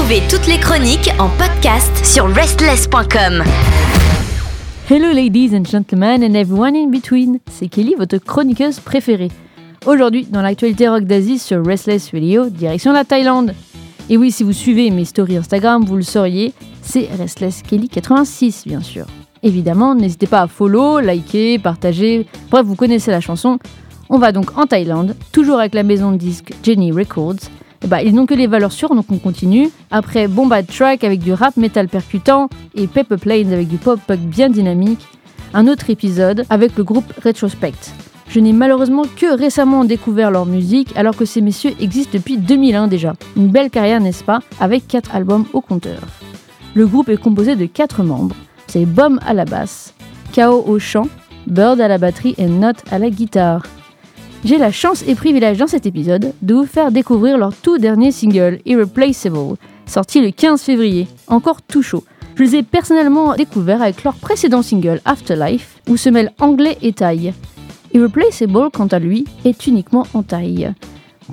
Retrouvez toutes les chroniques en podcast sur restless.com. Hello ladies and gentlemen and everyone in between, c'est Kelly, votre chroniqueuse préférée. Aujourd'hui, dans l'actualité rock d'Asie sur Restless Radio, direction la Thaïlande. Et oui, si vous suivez mes stories Instagram, vous le sauriez, c'est Restless Kelly 86 bien sûr. Évidemment, n'hésitez pas à follow, liker, partager, bref, vous connaissez la chanson. On va donc en Thaïlande, toujours avec la maison de disques Jenny Records, ben, ils n'ont que les valeurs sûres, donc on continue. Après Bombad Track avec du rap metal percutant et Pepper Planes avec du pop-punk bien dynamique, un autre épisode avec le groupe Retrospect. Je n'ai malheureusement que récemment découvert leur musique alors que ces messieurs existent depuis 2001 déjà. Une belle carrière, n'est-ce pas, avec 4 albums au compteur. Le groupe est composé de 4 membres. C'est Bom à la basse, Kao au chant, Bird à la batterie et Note à la guitare. J'ai la chance et privilège dans cet épisode de vous faire découvrir leur tout dernier single, Irreplaceable, sorti le 15 février, encore tout chaud. Je les ai personnellement découverts avec leur précédent single, Afterlife, où se mêlent anglais et thaï. Irreplaceable, quant à lui, est uniquement en thaï.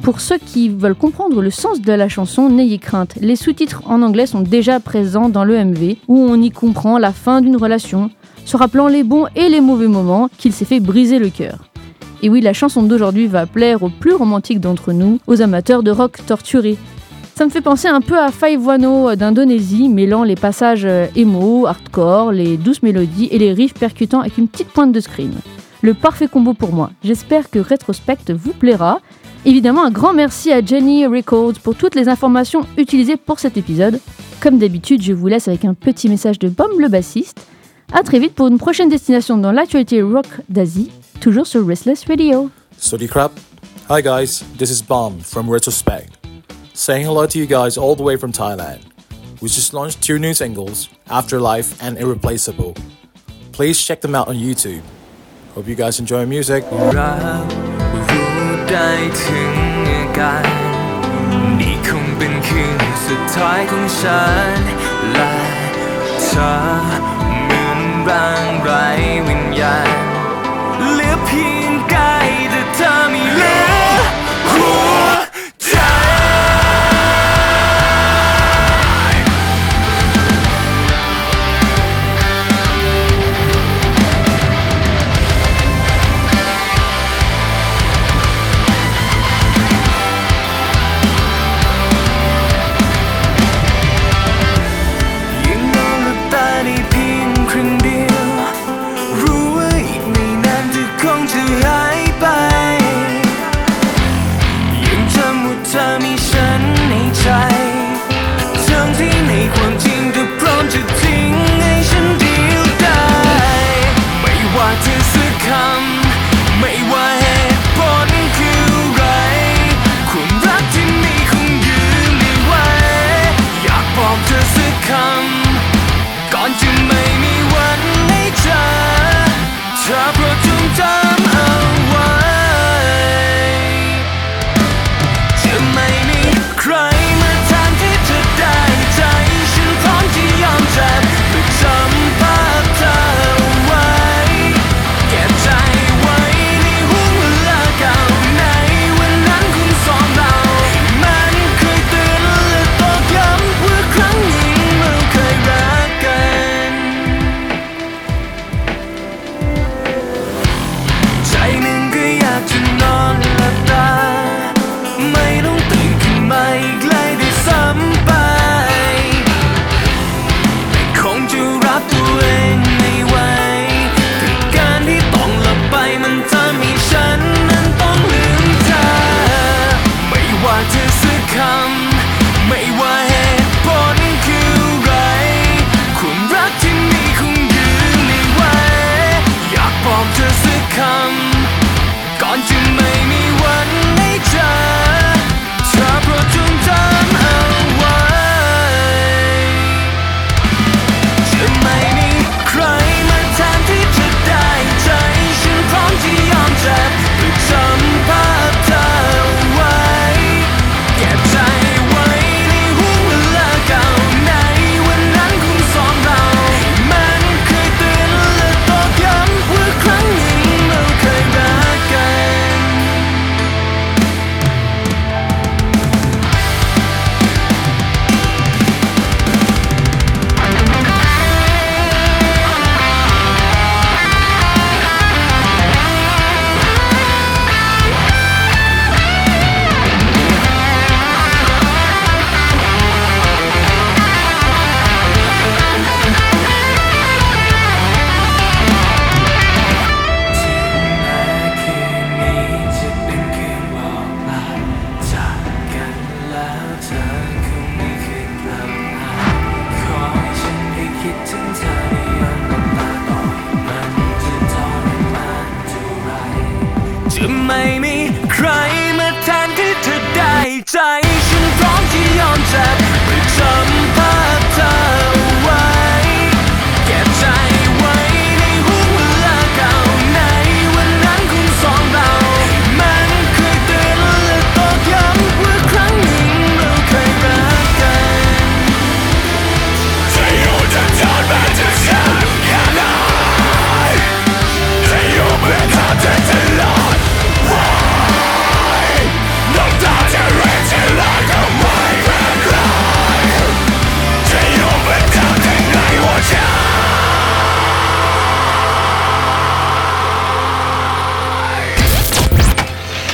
Pour ceux qui veulent comprendre le sens de la chanson, n'ayez crainte, les sous-titres en anglais sont déjà présents dans l'EMV, où on y comprend la fin d'une relation, se rappelant les bons et les mauvais moments qu'il s'est fait briser le cœur. Et oui, la chanson d'aujourd'hui va plaire aux plus romantiques d'entre nous, aux amateurs de rock torturé. Ça me fait penser un peu à Five Wano d'Indonésie, mêlant les passages euh, emo, hardcore, les douces mélodies et les riffs percutants avec une petite pointe de scream. Le parfait combo pour moi. J'espère que Retrospect vous plaira. Évidemment, un grand merci à Jenny Records pour toutes les informations utilisées pour cet épisode. Comme d'habitude, je vous laisse avec un petit message de Bomb le bassiste. A très vite pour une prochaine destination dans l'actualité rock d'Asie. toujours sur Restless Radio. Study crap. Hi guys, this is Bomb from Retrospect. Saying hello to you guys all the way from Thailand. We just launched two new singles, Afterlife and Irreplaceable. Please check them out on YouTube. Hope you guys enjoy music. เพียงกา keep